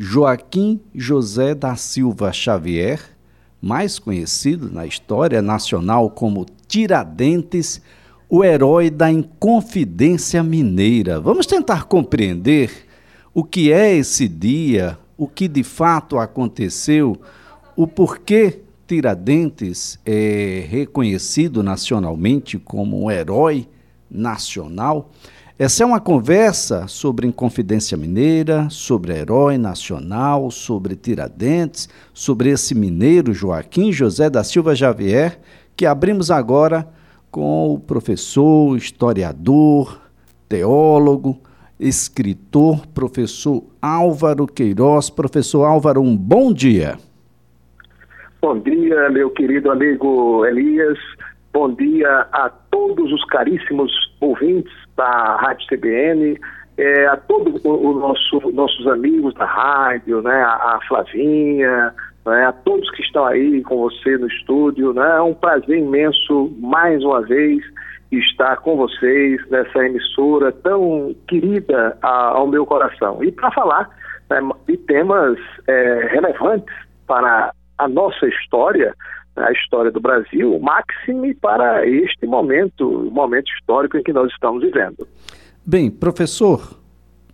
Joaquim José da Silva Xavier, mais conhecido na história nacional como Tiradentes, o herói da Inconfidência Mineira. Vamos tentar compreender o que é esse dia, o que de fato aconteceu, o porquê Tiradentes é reconhecido nacionalmente como um herói nacional. Essa é uma conversa sobre Inconfidência Mineira, sobre herói nacional, sobre Tiradentes, sobre esse mineiro Joaquim José da Silva Xavier, que abrimos agora com o professor, historiador, teólogo, escritor, professor Álvaro Queiroz. Professor Álvaro, um bom dia. Bom dia, meu querido amigo Elias. Bom dia a todos os caríssimos ouvintes da Rádio CBN, é, a todos os nosso, nossos amigos da rádio, né, a, a Flavinha, né, a todos que estão aí com você no estúdio. Né, é um prazer imenso, mais uma vez, estar com vocês nessa emissora tão querida a, ao meu coração. E para falar né, de temas é, relevantes para a nossa história, a história do Brasil, máxime para este momento, o momento histórico em que nós estamos vivendo. Bem, professor,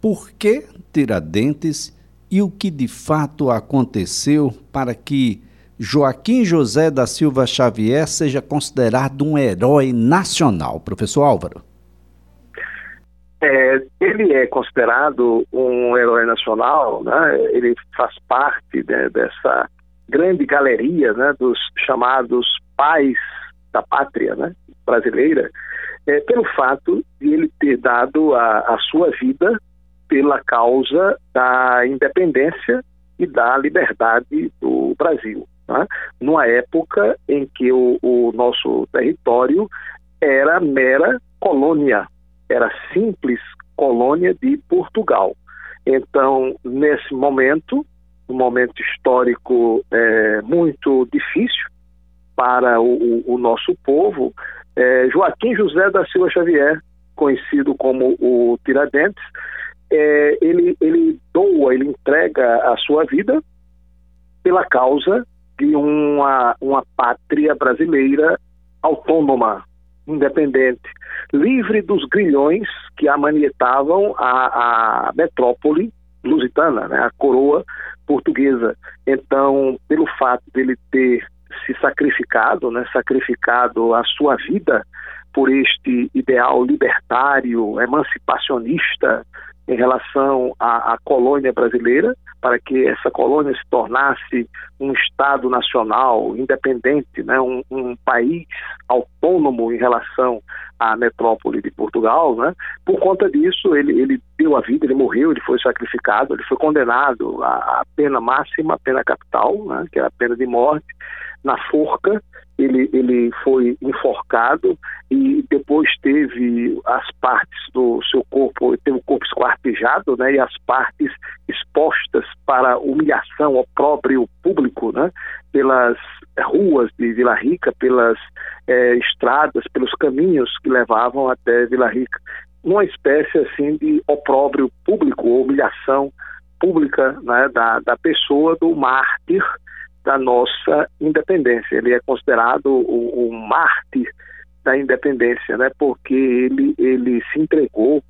por que Tiradentes e o que de fato aconteceu para que Joaquim José da Silva Xavier seja considerado um herói nacional, professor Álvaro? É, ele é considerado um herói nacional, né? ele faz parte né, dessa grande galeria né, dos chamados pais da pátria né, brasileira, é, pelo fato de ele ter dado a, a sua vida pela causa da independência e da liberdade do Brasil. Né? Numa época em que o, o nosso território era mera colônia, era simples colônia de Portugal. Então, nesse momento, um momento histórico é, muito difícil para o, o nosso povo, é, Joaquim José da Silva Xavier, conhecido como o Tiradentes, é, ele, ele doa, ele entrega a sua vida pela causa de uma, uma pátria brasileira autônoma, independente, livre dos grilhões que amanietavam a, a metrópole lusitana, né, a coroa portuguesa. Então, pelo fato dele ter se sacrificado, né, sacrificado a sua vida por este ideal libertário, emancipacionista em relação à, à, colônia brasileira, para que essa colônia se tornasse um Estado nacional independente, né, um, um país autônomo em relação à metrópole de Portugal. Né. Por conta disso, ele, ele deu a vida, ele morreu, ele foi sacrificado, ele foi condenado à, pena máxima, à pena capital, né, que é a pena de morte, na forca, ele, ele foi enforcado e depois teve as partes do seu corpo, teve o corpo esquartejado, né, e as partes expostas para humilhação ao próprio público, né, pelas ruas de Vila Rica, pelas é, estradas, pelos caminhos que levavam até Vila Rica, numa espécie assim de opróbrio público, humilhação pública né, da, da pessoa do mártir da nossa independência. Ele é considerado o, o mártir da independência, né? Porque ele ele se entregou,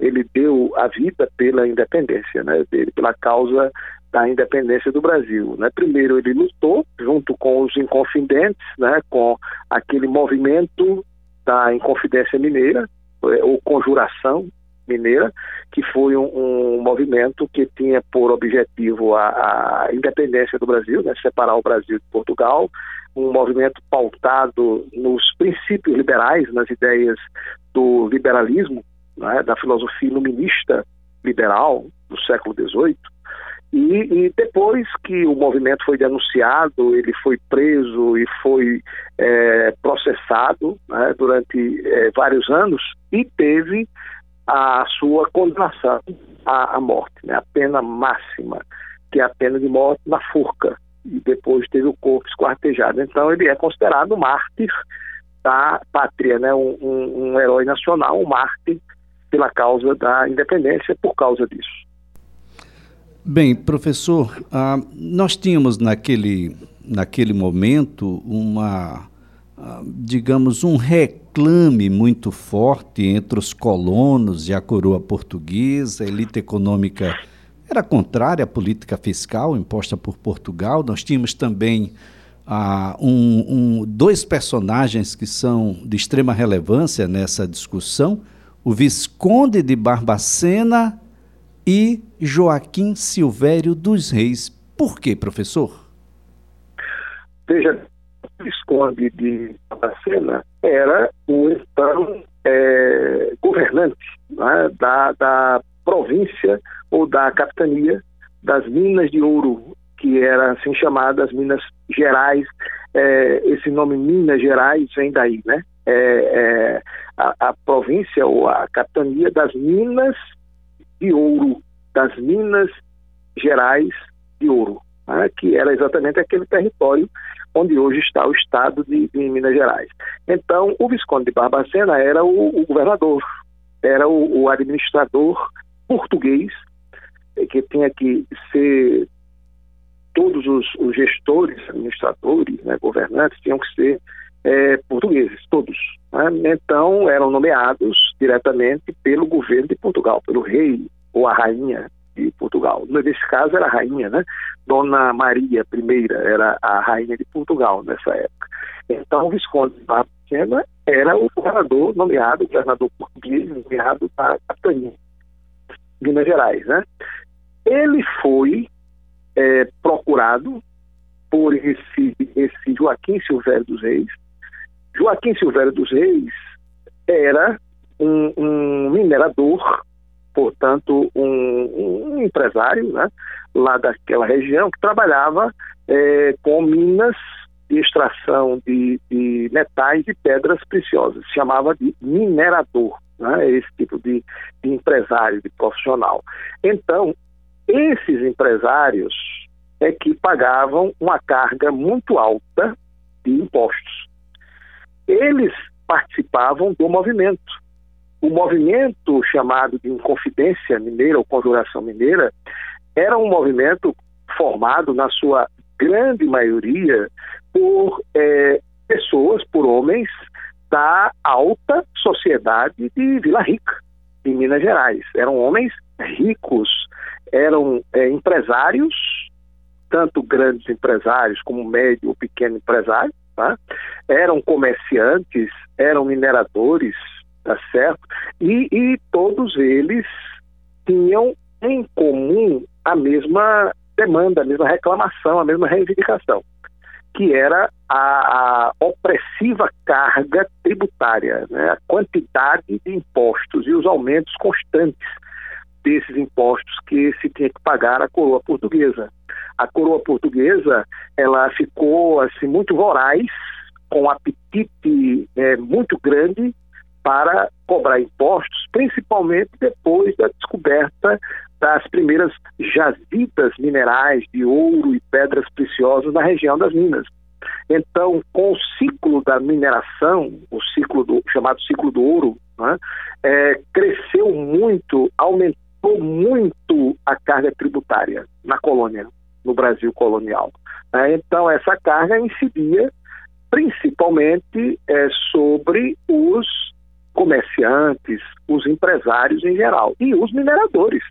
ele deu a vida pela independência, né? Pela causa da independência do Brasil, né? Primeiro ele lutou junto com os inconfidentes, né? Com aquele movimento da Inconfidência Mineira, é, ou Conjuração, Mineira, que foi um, um, movimento que tinha por objetivo a, a independência do Brasil, né, separar o Brasil de Portugal, um movimento pautado nos princípios liberais, nas ideias do liberalismo, né, da filosofia iluminista liberal do século XVIII. E, e, depois que o movimento foi denunciado, ele foi preso e foi é, processado né, durante é, vários anos e teve a sua condenação à, à morte, né? a pena máxima, que é a pena de morte na forca, e depois teve o corpo esquartejado. Então ele é considerado mártir da pátria, né? um, um, um herói nacional, um mártir pela causa da independência por causa disso. Bem, professor, ah, nós tínhamos naquele, naquele momento uma, digamos, um reclame muito forte entre os colonos e a coroa portuguesa, a elite econômica era contrária à política fiscal imposta por Portugal. Nós tínhamos também ah, um, um, dois personagens que são de extrema relevância nessa discussão: o Visconde de Barbacena e Joaquim Silvério dos Reis. Por quê, professor? Veja, Visconde de Barbacena era o então é, governante né, da, da província ou da capitania das Minas de Ouro, que era assim chamadas Minas Gerais. É, esse nome Minas Gerais vem daí, né? É, é, a, a, província ou a capitania das Minas de ouro, das Minas Gerais de Ouro, né, que era exatamente aquele território onde hoje está o estado de, de Minas Gerais. Então, o Visconde de Barbacena era o, o governador, era o, o, administrador português, que tinha que ser todos os, os gestores, administradores, né, governantes, tinham que ser é, portugueses, todos. Né? Então, eram nomeados diretamente pelo governo de Portugal, pelo rei ou a rainha de Portugal. Nesse caso era a rainha, né? Dona Maria I era a rainha de Portugal nessa época. Então o Visconde de Barbacena era o governador nomeado, governador português nomeado da capitania de Minas Gerais, né? Ele foi é, procurado por esse, esse Joaquim Silvério dos Reis. Joaquim Silvério dos Reis era um, um minerador portanto, um, um empresário né, lá daquela região que trabalhava é, com minas de extração de, de, metais e pedras preciosas. Chamava de minerador, né, esse tipo de, de empresário, de profissional. Então, esses empresários é que pagavam uma carga muito alta de impostos. Eles participavam do movimento o movimento chamado de Inconfidência Mineira ou Conjuração Mineira era um movimento formado, na sua grande maioria, por é, pessoas, por homens da alta sociedade de Vila Rica, em Minas Gerais. Eram homens ricos, eram é, empresários, tanto grandes empresários como médio ou pequeno empresário, tá? eram comerciantes, eram mineradores, tá certo? E, e todos eles tinham em comum a mesma demanda, a mesma reclamação, a mesma reivindicação, que era a, a opressiva carga tributária, né? a quantidade de impostos e os aumentos constantes desses impostos que se tinha que pagar à coroa portuguesa. A coroa portuguesa ela ficou assim muito voraz, com um apetite é, muito grande para cobrar impostos, principalmente depois da descoberta das primeiras jazidas minerais de ouro e pedras preciosas na região das Minas. Então, com o ciclo da mineração, o ciclo do chamado ciclo do ouro, né, é, cresceu muito, aumentou muito a carga tributária na colônia, no Brasil colonial. Né. Então, essa carga incidia principalmente é, sobre os comerciantes, os empresários em geral e os mineradores,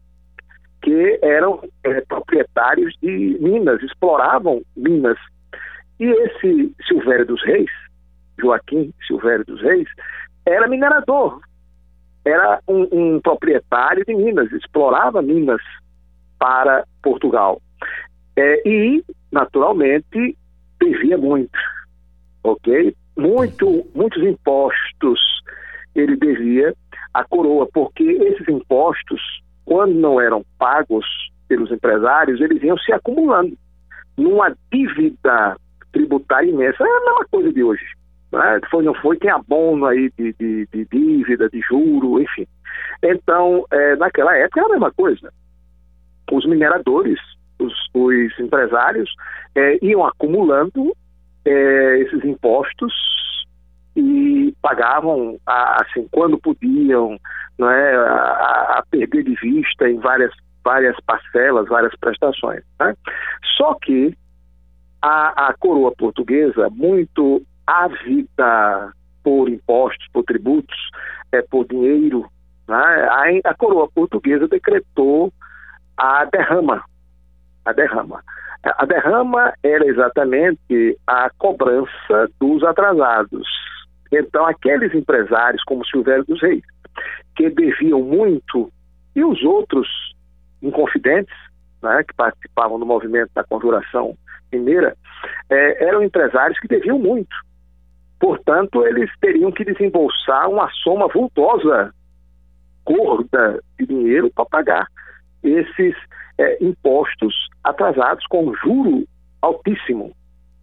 que eram é, proprietários de minas, exploravam minas. E esse Silvério dos Reis, Joaquim Silvério dos Reis, era minerador, era um, um proprietário de minas, explorava minas para Portugal. É, e, naturalmente, devia muito, ok? Muito, muitos impostos ele devia à coroa, porque esses impostos, quando não eram pagos pelos empresários, eles iam se acumulando numa dívida tributária imensa. É a mesma coisa de hoje. Né? Foi, não foi, tem abono aí de, de, de dívida, de juro, enfim. Então, é, naquela época era a mesma coisa. Os mineradores, os, os empresários, é, iam acumulando é, esses impostos e pagavam assim quando podiam, não é, a, a, perder de vista em várias várias parcelas, várias prestações. Né? Só que a, a coroa portuguesa, muito ávida por impostos, por tributos, é, por dinheiro, né? a, a coroa portuguesa decretou a derrama. A derrama. A derrama era exatamente a cobrança dos atrasados. Então, aqueles empresários, como Silvério dos Reis, que deviam muito, e os outros inconfidentes, né, que participavam do movimento da conjuração mineira, é, eram empresários que deviam muito. Portanto, eles teriam que desembolsar uma soma vultosa, gorda de dinheiro para pagar esses é, impostos atrasados com juro altíssimo,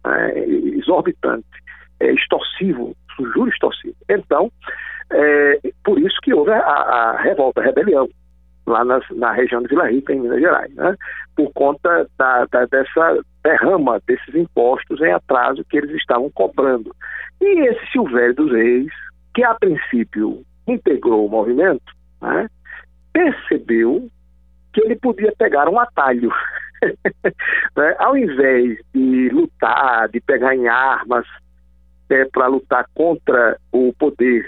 é, exorbitante, é, extorsivo, juro extorsivo. Então, é, por isso que houve a, a revolta, a rebelião, lá nas, na região de Vila Rica, em Minas Gerais, né? por conta da, da, dessa derrama desses impostos em atraso que eles estavam cobrando. E esse Silvério dos Reis, que a princípio integrou o movimento, né? percebeu que ele podia pegar um atalho. né? Ao invés de lutar, de pegar em armas é, para lutar contra o poder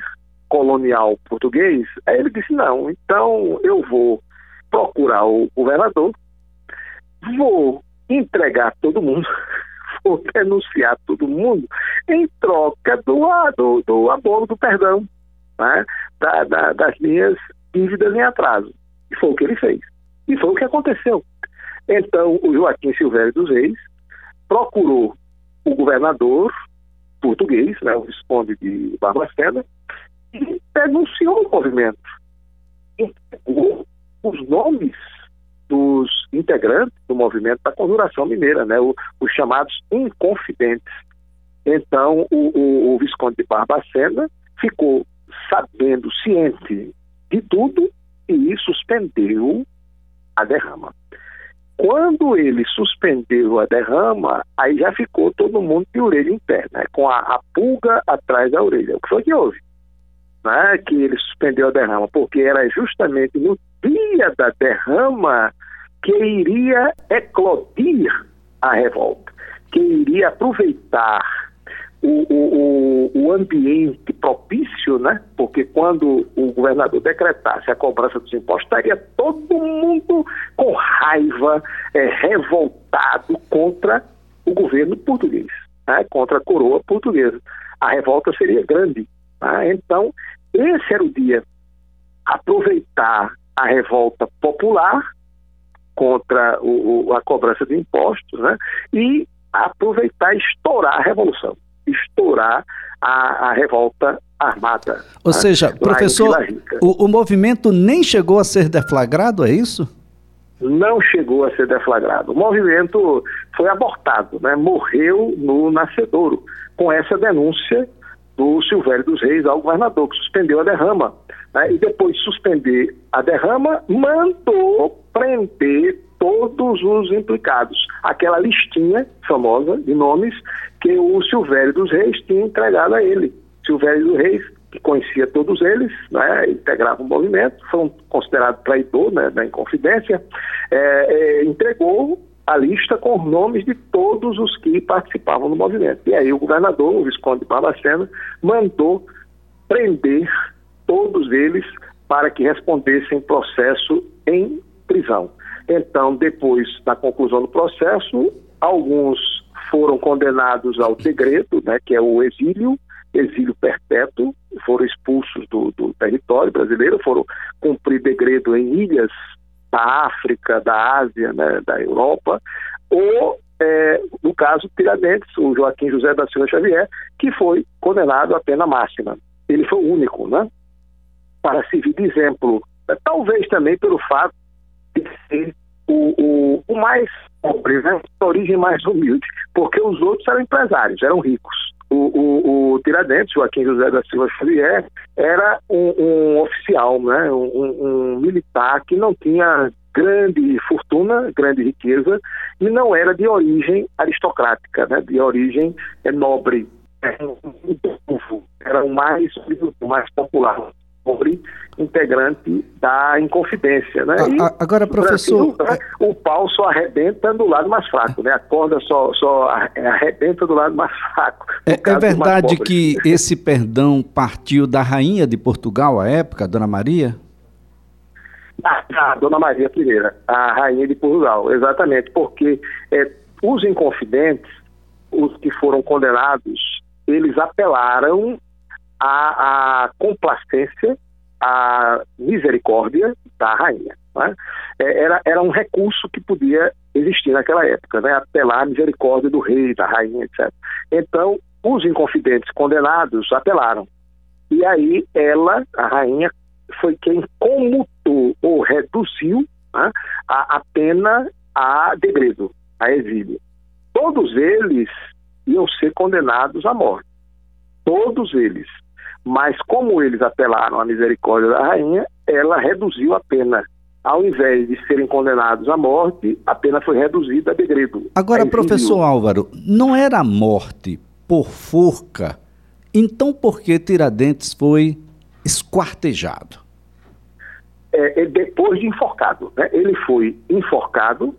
colonial português, aí ele disse: não, então eu vou procurar o governador, vou entregar todo mundo, vou denunciar todo mundo em troca do, do, do abono do perdão, né? da, da, das minhas dívidas em atraso. E foi o que ele fez. E foi o que aconteceu. Então, o Joaquim Silvério dos Reis procurou o governador português, né, o Visconde de Barbacena, e denunciou o movimento. Entregou os nomes dos integrantes do movimento da conjuração mineira, né, o, os chamados inconfidentes. Então, o, o, o Visconde de Barbacena ficou sabendo, ciente de tudo, e suspendeu a derrama. Quando ele suspendeu a derrama, aí já ficou todo mundo de orelha em né? com a, a pulga atrás da orelha. O que foi que houve? Né? Que ele suspendeu a derrama, porque era justamente no dia da derrama que iria eclodir a revolta, que iria aproveitar o, o, o, ambiente propício, né? Porque quando o governador decretasse a cobrança dos impostos, estaria todo mundo com raiva, é, revoltado contra o governo português, né? contra a coroa portuguesa. A revolta seria grande. Né? Então, esse era o dia. Aproveitar a revolta popular contra o, a cobrança de impostos, né? E aproveitar e estourar a revolução estourar a, a revolta armada. Ou né? seja, professor, o, o movimento nem chegou a ser deflagrado, é isso? Não chegou a ser deflagrado. O movimento foi abortado, né? morreu no nascedouro, com essa denúncia do Silvério dos Reis ao governador, que suspendeu a derrama. Né? E depois de suspender a derrama, mandou prender todos os implicados. Aquela listinha famosa de nomes que o Silvério dos Reis tinha entregado a ele. Silvério dos Reis, que conhecia todos eles, né, integrava o movimento, foi um considerado traidor né, da Inconfidência, é, é, entregou a lista com os nomes de todos os que participavam do movimento. E aí o governador, o Visconde de Barbacena, mandou prender todos eles para que respondessem processo em prisão. Então, depois da conclusão do processo, alguns foram condenados ao degredo, né, que é o exílio, exílio perpétuo, foram expulsos do, do território brasileiro, foram cumprir degredo em ilhas da África, da Ásia, né, da Europa, ou, é, no caso Tiradentes, o Joaquim José da Silva Xavier, que foi condenado à pena máxima. Ele foi o único, né, para servir de exemplo, talvez também pelo fato de ser o, o, o mais pobre, né? origem mais humilde, porque os outros eram empresários, eram ricos. O, o, o Tiradentes, Joaquim José da Silva Xavier, era um, um oficial, né? Um, um, militar que não tinha grande fortuna, grande riqueza, e não era de origem aristocrática, né? de origem é, nobre. Era um, era o mais, o mais popular pobre integrante da Inconfidência. Né? A, agora, professor. Brasil, né, o pau só arrebenta do lado mais fraco, né? a corda só, só arrebenta do lado mais fraco. É, é verdade que esse perdão partiu da rainha de Portugal à época, Dona Maria? Ah, a Dona Maria I, a rainha de Portugal, exatamente, porque é, os inconfidentes, os que foram condenados, eles apelaram à complacência a misericórdia da rainha. Né? Era, era um recurso que podia existir naquela época, né? apelar à misericórdia do rei, da rainha, etc. Então, os inconfidentes condenados apelaram. E aí ela, a rainha, foi quem comutou ou reduziu né, a, a pena a degredo, a exílio. Todos eles iam ser condenados à morte. Todos eles. Mas como eles apelaram à misericórdia da rainha, ela reduziu a pena. Ao invés de serem condenados à morte, a pena foi reduzida a degredo. Agora, professor Álvaro, não era a morte por forca? Então por que Tiradentes foi esquartejado? É, é depois de enforcado. Né? Ele foi enforcado,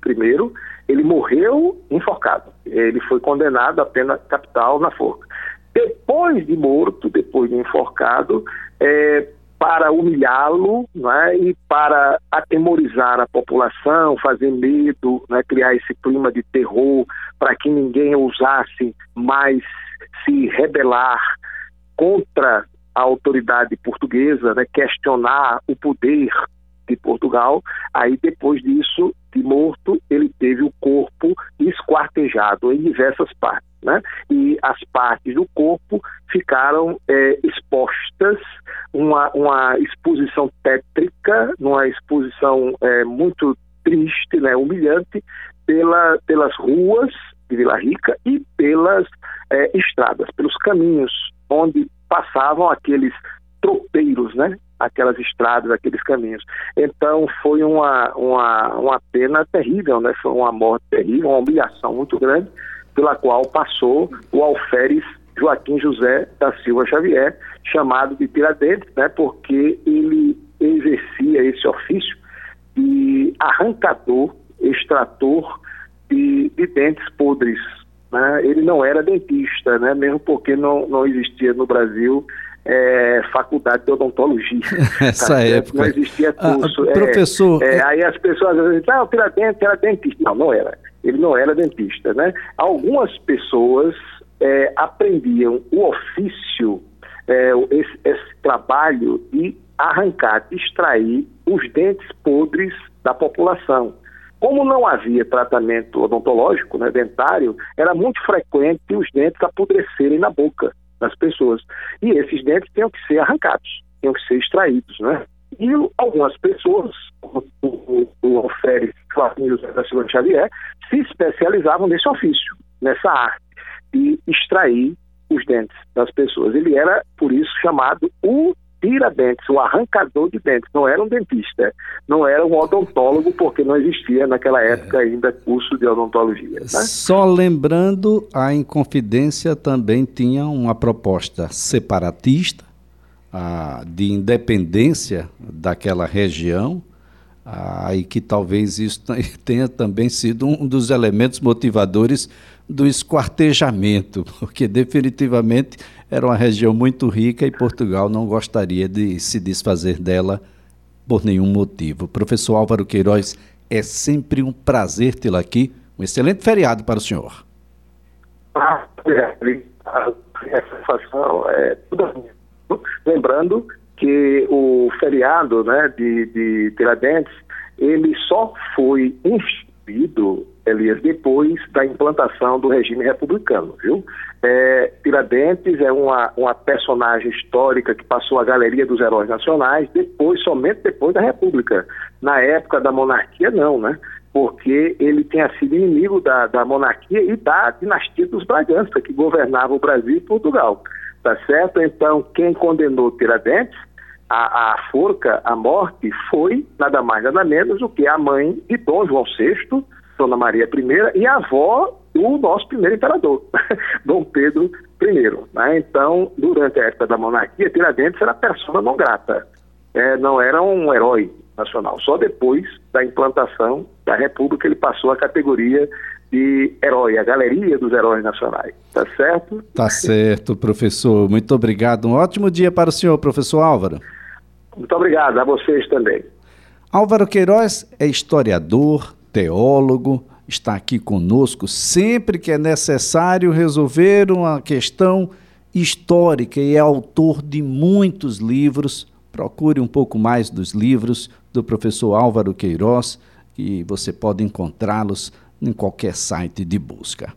primeiro, ele morreu enforcado. Ele foi condenado à pena capital na forca. Depois de morto, depois de enforcado, é, para humilhá-lo né, e para atemorizar a população, fazer medo, né, criar esse clima de terror para que ninguém ousasse mais se rebelar contra a autoridade portuguesa, né, questionar o poder de Portugal. Aí, depois disso, de morto, ele teve o corpo esquartejado em diversas partes. Né? E as partes do corpo ficaram é, expostas, uma, uma exposição tétrica, uma exposição é, muito triste, né, humilhante, pela, pelas ruas de Vila Rica e pelas é, estradas, pelos caminhos onde passavam aqueles tropeiros, né? Aquelas estradas, aqueles caminhos. Então foi uma, uma, uma pena terrível, né? Foi uma morte terrível, uma humilhação muito grande, pela qual passou o alferes Joaquim José da Silva Xavier, chamado de Tiradentes, né? Porque ele exercia esse ofício de arrancador, extrator de, de dentes podres. Né? Ele não era dentista, né? mesmo porque não, não existia no Brasil é, faculdade de odontologia. Essa tá? época. Não existia ah, curso. Ah, professor. É, é, aí as pessoas dizem, ah, o Tiradentes era dentista. Não, não era. Ele não era dentista. Né? Algumas pessoas é, aprendiam o ofício, é, esse, esse trabalho de arrancar, de extrair os dentes podres da população. Como não havia tratamento odontológico, né, dentário, era muito frequente os dentes apodrecerem na boca das pessoas. E esses dentes tinham que ser arrancados, tinham que ser extraídos, né? E algumas pessoas, como o, Alferes Flavinho José da Silva Xavier, se especializavam nesse ofício, nessa arte de extrair os dentes das pessoas. Ele era, por isso, chamado o tira-dentes, o arrancador de dentes. Não era um dentista, não era um odontólogo, porque não existia naquela época ainda curso de odontologia. Né? Só lembrando, a Inconfidência também tinha uma proposta separatista, a, de independência daquela região, e que talvez isso tenha também sido um dos elementos motivadores do esquartejamento, porque definitivamente era uma região muito rica e Portugal não gostaria de se desfazer dela por nenhum motivo. Professor Álvaro Queiroz, é sempre um prazer tê-lo aqui. Um excelente feriado para o senhor. Ah, é, é Lembrando que o feriado né, de, de Tiradentes, ele só foi instituído Elias, depois da implantação do regime republicano, viu? É, Tiradentes é uma, uma personagem histórica que passou a galeria dos heróis nacionais depois, somente depois da República. Na época da monarquia, não, né? Porque ele tinha sido inimigo da, da monarquia e da dinastia dos Bragança, que governava o Brasil e Portugal. Tá certo? Então, quem condenou Tiradentes a forca, a morte, foi nada mais nada menos do que a mãe de Dom João VI, Dona Maria I, e a avó do nosso primeiro imperador, Dom Pedro primeiro. Né? Então, durante a época da monarquia, Tiradentes era persona não grata, é, não era um herói nacional. Só depois da implantação da República ele passou a categoria de herói, a galeria dos heróis nacionais. Tá certo? Tá certo, professor. Muito obrigado. Um ótimo dia para o senhor, professor Álvaro. Muito obrigado, a vocês também. Álvaro Queiroz é historiador, teólogo, está aqui conosco sempre que é necessário resolver uma questão histórica e é autor de muitos livros. Procure um pouco mais dos livros do professor Álvaro Queiroz, que você pode encontrá-los em qualquer site de busca.